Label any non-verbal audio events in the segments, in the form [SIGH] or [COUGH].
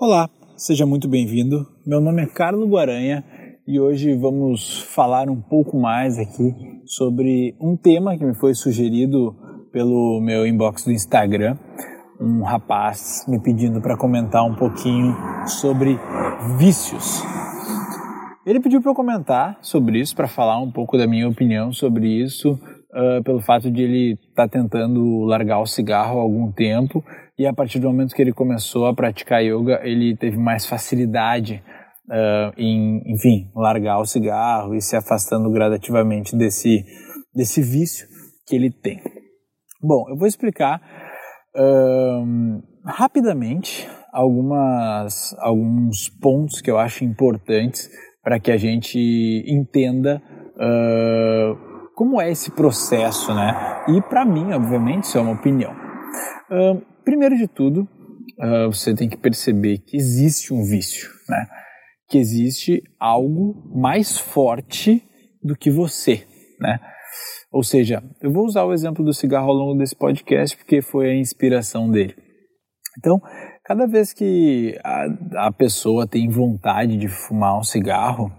Olá, seja muito bem-vindo. Meu nome é Carlos Guaranha e hoje vamos falar um pouco mais aqui sobre um tema que me foi sugerido pelo meu inbox do Instagram. Um rapaz me pedindo para comentar um pouquinho sobre vícios. Ele pediu para eu comentar sobre isso, para falar um pouco da minha opinião sobre isso, uh, pelo fato de ele estar tá tentando largar o cigarro há algum tempo e a partir do momento que ele começou a praticar yoga, ele teve mais facilidade uh, em, enfim, largar o cigarro e se afastando gradativamente desse, desse vício que ele tem. Bom, eu vou explicar uh, rapidamente algumas, alguns pontos que eu acho importantes para que a gente entenda uh, como é esse processo, né? E para mim, obviamente, isso é uma opinião. Uh, primeiro de tudo, uh, você tem que perceber que existe um vício, né? Que existe algo mais forte do que você, né? Ou seja, eu vou usar o exemplo do cigarro ao longo desse podcast porque foi a inspiração dele. Então, cada vez que a, a pessoa tem vontade de fumar um cigarro,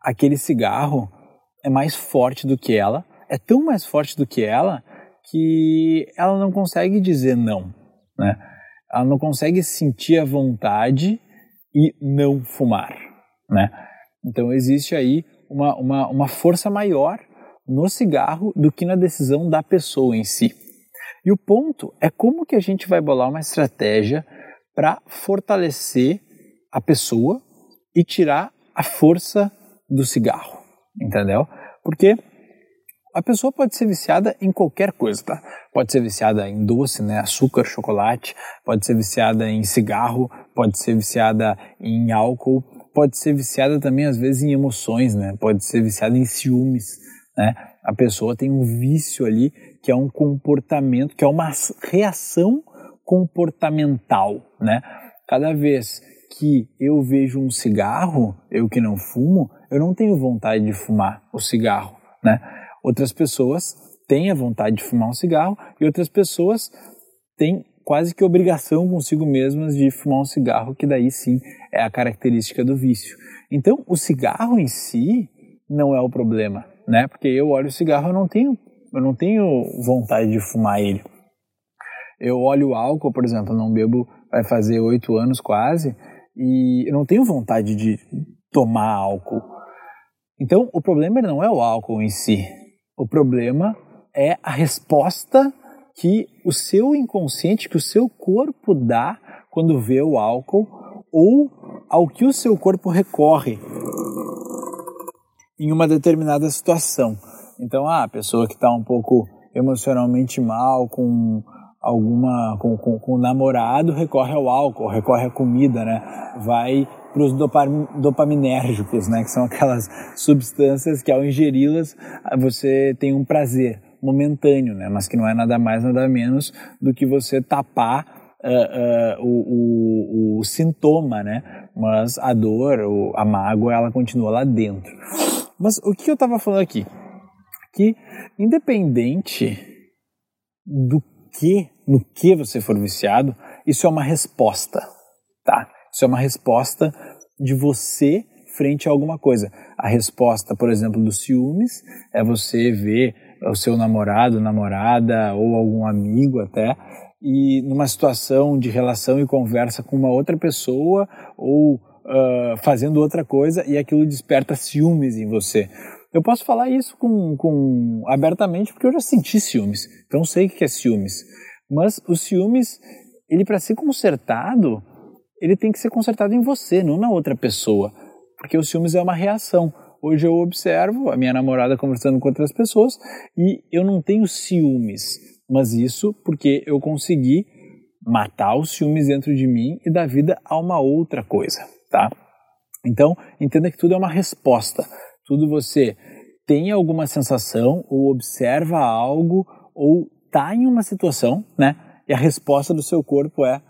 aquele cigarro é mais forte do que ela, é tão mais forte do que ela que ela não consegue dizer não, né? Ela não consegue sentir a vontade e não fumar, né? Então existe aí uma, uma, uma força maior no cigarro do que na decisão da pessoa em si. E o ponto é como que a gente vai bolar uma estratégia para fortalecer a pessoa e tirar a força do cigarro entendeu? Porque a pessoa pode ser viciada em qualquer coisa, tá? Pode ser viciada em doce, né? Açúcar, chocolate, pode ser viciada em cigarro, pode ser viciada em álcool, pode ser viciada também às vezes em emoções, né? Pode ser viciada em ciúmes, né? A pessoa tem um vício ali que é um comportamento, que é uma reação comportamental, né? Cada vez que eu vejo um cigarro, eu que não fumo, eu não tenho vontade de fumar o cigarro, né? Outras pessoas têm a vontade de fumar um cigarro e outras pessoas têm quase que obrigação consigo mesmas de fumar um cigarro, que daí sim é a característica do vício. Então, o cigarro em si não é o problema, né? Porque eu olho o cigarro, eu não tenho, eu não tenho vontade de fumar ele. Eu olho o álcool, por exemplo, eu não bebo, vai fazer oito anos quase, e eu não tenho vontade de tomar álcool. Então, o problema não é o álcool em si. O problema é a resposta que o seu inconsciente, que o seu corpo dá quando vê o álcool ou ao que o seu corpo recorre em uma determinada situação. Então, ah, a pessoa que está um pouco emocionalmente mal, com alguma com, com, com, o namorado, recorre ao álcool, recorre à comida, né? Vai para os dopaminérgicos, né? Que são aquelas substâncias que ao ingeri-las você tem um prazer momentâneo, né? Mas que não é nada mais, nada menos do que você tapar uh, uh, o, o, o, sintoma, né? Mas a dor, a mágoa, ela continua lá dentro. Mas o que eu estava falando aqui? Que independente do que, no que você for viciado, isso é uma resposta, tá? Isso é uma resposta de você frente a alguma coisa. A resposta, por exemplo, dos ciúmes é você ver o seu namorado, namorada ou algum amigo até e numa situação de relação e conversa com uma outra pessoa ou uh, fazendo outra coisa e aquilo desperta ciúmes em você. Eu posso falar isso com, com abertamente porque eu já senti ciúmes, então sei o que é ciúmes. Mas os ciúmes, ele para ser consertado, ele tem que ser consertado em você, não na outra pessoa. Porque o ciúmes é uma reação. Hoje eu observo a minha namorada conversando com outras pessoas e eu não tenho ciúmes, mas isso porque eu consegui matar os ciúmes dentro de mim e dar vida a uma outra coisa, tá? Então, entenda que tudo é uma resposta. Tudo você tem alguma sensação ou observa algo ou está em uma situação, né? E a resposta do seu corpo é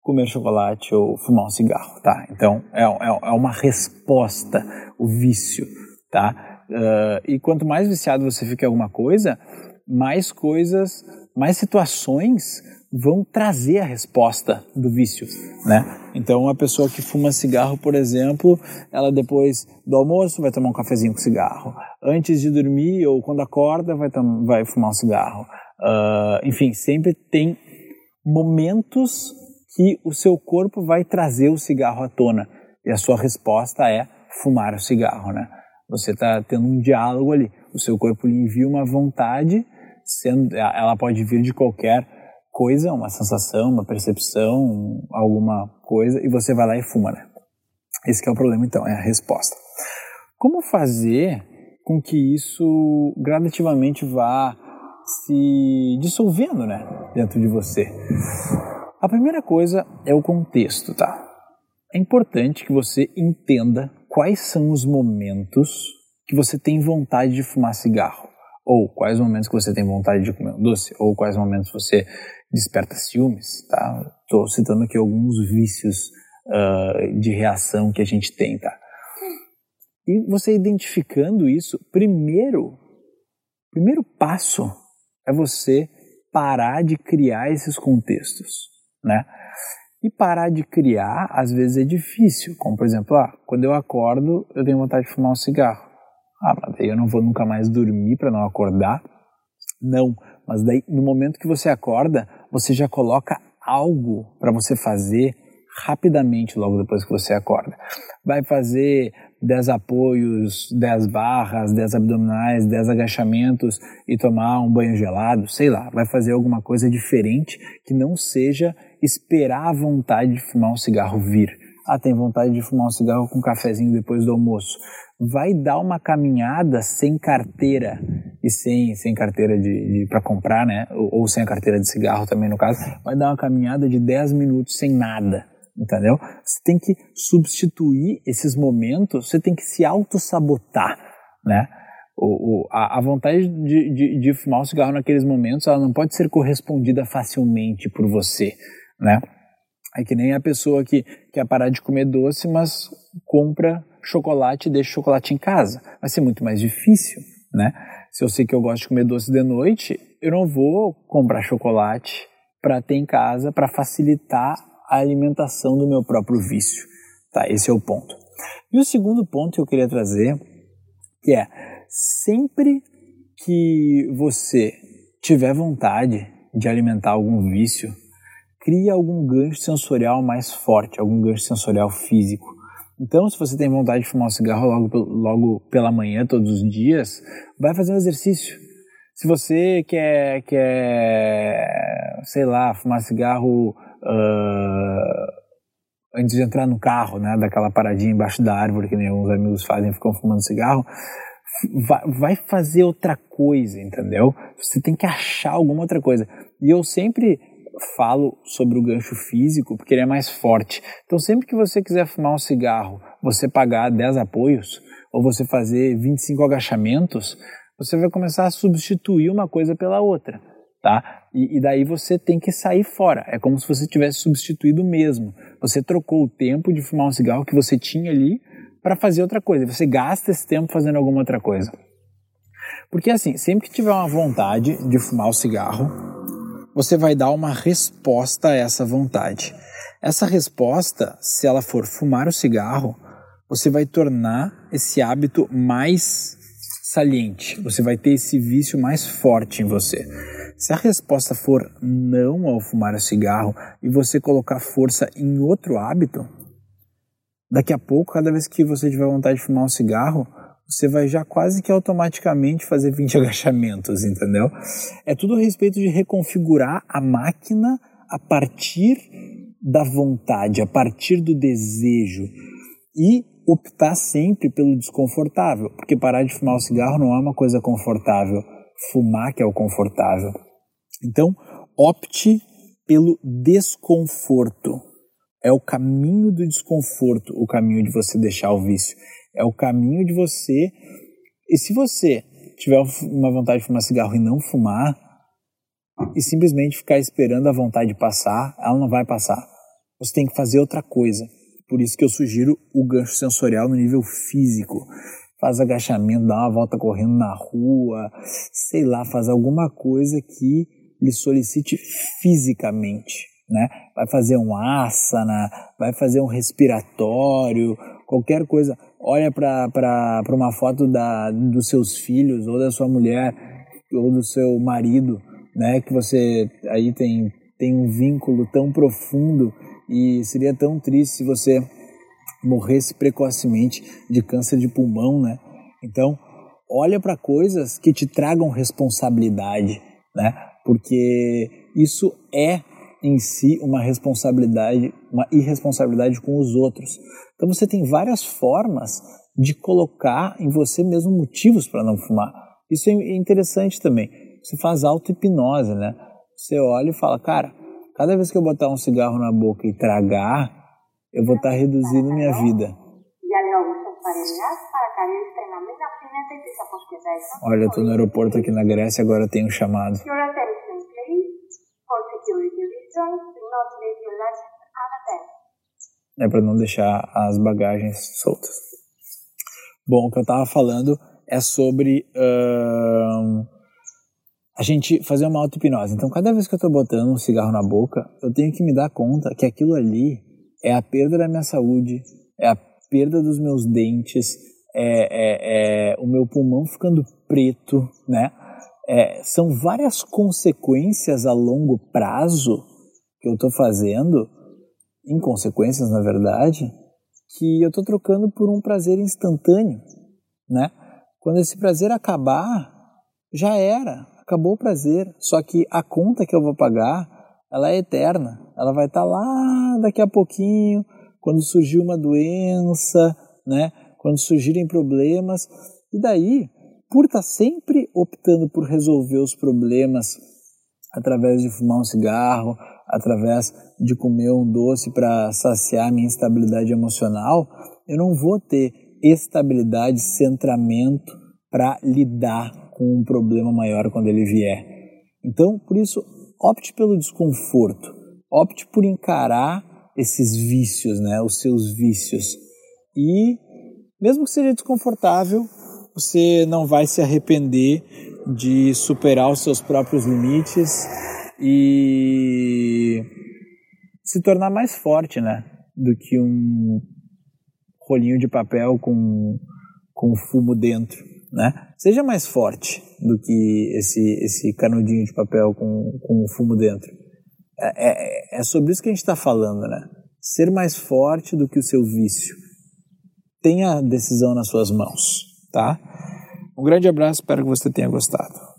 comer chocolate ou fumar um cigarro, tá? Então é, é, é uma resposta, o vício, tá? Uh, e quanto mais viciado você fica em alguma coisa, mais coisas, mais situações vão trazer a resposta do vício, né? Então, uma pessoa que fuma cigarro, por exemplo, ela depois do almoço vai tomar um cafezinho com cigarro. Antes de dormir ou quando acorda vai, vai fumar um cigarro. Uh, enfim, sempre tem momentos que o seu corpo vai trazer o cigarro à tona e a sua resposta é fumar o cigarro, né? Você está tendo um diálogo ali. O seu corpo lhe envia uma vontade, sendo, ela pode vir de qualquer coisa, uma sensação, uma percepção, alguma coisa, e você vai lá e fuma, né? Esse é o problema, então, é a resposta. Como fazer com que isso gradativamente vá se dissolvendo, né, dentro de você? A primeira coisa é o contexto, tá? É importante que você entenda quais são os momentos que você tem vontade de fumar cigarro ou quais momentos que você tem vontade de comer um doce, ou quais momentos você desperta ciúmes, tá? Estou citando aqui alguns vícios uh, de reação que a gente tem, tá? E você identificando isso, primeiro, primeiro passo é você parar de criar esses contextos, né? E parar de criar, às vezes é difícil, como por exemplo, ah, quando eu acordo, eu tenho vontade de fumar um cigarro. Ah, mas daí eu não vou nunca mais dormir para não acordar. Não, mas daí no momento que você acorda, você já coloca algo para você fazer rapidamente logo depois que você acorda. Vai fazer 10 apoios, 10 barras, 10 abdominais, 10 agachamentos e tomar um banho gelado, sei lá, vai fazer alguma coisa diferente que não seja esperar a vontade de fumar um cigarro vir. Ah, tem vontade de fumar um cigarro com um cafezinho depois do almoço vai dar uma caminhada sem carteira e sem, sem carteira de, de para comprar, né? Ou, ou, sem a carteira de cigarro também no caso, vai dar uma caminhada de 10 minutos sem nada, entendeu? Você tem que substituir esses momentos, você tem que se auto-sabotar, né? O, o, a, a, vontade de, de, de fumar um cigarro naqueles momentos, ela não pode ser correspondida facilmente por você, né? É que nem a pessoa que quer parar de comer doce, mas compra chocolate e deixa o chocolate em casa. Vai ser muito mais difícil, né? Se eu sei que eu gosto de comer doce de noite, eu não vou comprar chocolate para ter em casa para facilitar a alimentação do meu próprio vício. Tá, esse é o ponto. E o segundo ponto que eu queria trazer, que é sempre que você tiver vontade de alimentar algum vício, cria algum gancho sensorial mais forte, algum gancho sensorial físico. Então, se você tem vontade de fumar um cigarro logo, logo pela manhã, todos os dias, vai fazer um exercício. Se você quer, quer sei lá, fumar cigarro uh, antes de entrar no carro, né, daquela paradinha embaixo da árvore que nem alguns amigos fazem, ficam fumando cigarro, vai, vai fazer outra coisa, entendeu? Você tem que achar alguma outra coisa. E eu sempre falo sobre o gancho físico porque ele é mais forte. Então, sempre que você quiser fumar um cigarro, você pagar 10 apoios ou você fazer 25 agachamentos, você vai começar a substituir uma coisa pela outra, tá? E, e daí você tem que sair fora. É como se você tivesse substituído mesmo. Você trocou o tempo de fumar um cigarro que você tinha ali para fazer outra coisa. Você gasta esse tempo fazendo alguma outra coisa. Porque assim, sempre que tiver uma vontade de fumar o cigarro, você vai dar uma resposta a essa vontade. Essa resposta, se ela for fumar o cigarro, você vai tornar esse hábito mais saliente, você vai ter esse vício mais forte em você. Se a resposta for não ao fumar o cigarro e você colocar força em outro hábito, daqui a pouco, cada vez que você tiver vontade de fumar um cigarro, você vai já quase que automaticamente fazer 20 [LAUGHS] agachamentos, entendeu? É tudo a respeito de reconfigurar a máquina a partir da vontade, a partir do desejo e optar sempre pelo desconfortável, porque parar de fumar o cigarro não é uma coisa confortável, fumar que é o confortável. Então, opte pelo desconforto. É o caminho do desconforto, o caminho de você deixar o vício. É o caminho de você. E se você tiver uma vontade de fumar cigarro e não fumar, e simplesmente ficar esperando a vontade passar, ela não vai passar. Você tem que fazer outra coisa. Por isso que eu sugiro o gancho sensorial no nível físico. Faz agachamento, dá uma volta correndo na rua, sei lá, faz alguma coisa que lhe solicite fisicamente, né? Vai fazer um asana, vai fazer um respiratório, qualquer coisa. Olha para uma foto da, dos seus filhos ou da sua mulher ou do seu marido, né? Que você aí tem, tem um vínculo tão profundo e seria tão triste se você morresse precocemente de câncer de pulmão, né? Então, olha para coisas que te tragam responsabilidade, né? Porque isso é em si uma responsabilidade, uma irresponsabilidade com os outros. Então você tem várias formas de colocar em você mesmo motivos para não fumar. Isso é interessante também. Você faz auto-hipnose, né? Você olha e fala, cara, cada vez que eu botar um cigarro na boca e tragar, eu vou estar tá reduzindo minha vida. Olha, eu tô no aeroporto aqui na Grécia, agora tem um chamado. É para não deixar as bagagens soltas. Bom, o que eu tava falando é sobre uh, a gente fazer uma auto-hipnose. Então, cada vez que eu tô botando um cigarro na boca, eu tenho que me dar conta que aquilo ali é a perda da minha saúde, é a perda dos meus dentes, é, é, é o meu pulmão ficando preto, né? É, são várias consequências a longo prazo que eu estou fazendo, inconsequências na verdade, que eu estou trocando por um prazer instantâneo, né? Quando esse prazer acabar, já era, acabou o prazer. Só que a conta que eu vou pagar, ela é eterna. Ela vai estar tá lá daqui a pouquinho, quando surgir uma doença, né? Quando surgirem problemas. E daí, por estar tá sempre optando por resolver os problemas através de fumar um cigarro, através de comer um doce para saciar minha instabilidade emocional, eu não vou ter estabilidade, centramento para lidar com um problema maior quando ele vier. Então, por isso, opte pelo desconforto, opte por encarar esses vícios, né, os seus vícios. E mesmo que seja desconfortável, você não vai se arrepender de superar os seus próprios limites e se tornar mais forte, né? Do que um rolinho de papel com, com fumo dentro, né? Seja mais forte do que esse, esse canudinho de papel com, com fumo dentro. É, é, é sobre isso que a gente está falando, né? Ser mais forte do que o seu vício. Tenha a decisão nas suas mãos, tá? Um grande abraço, espero que você tenha gostado.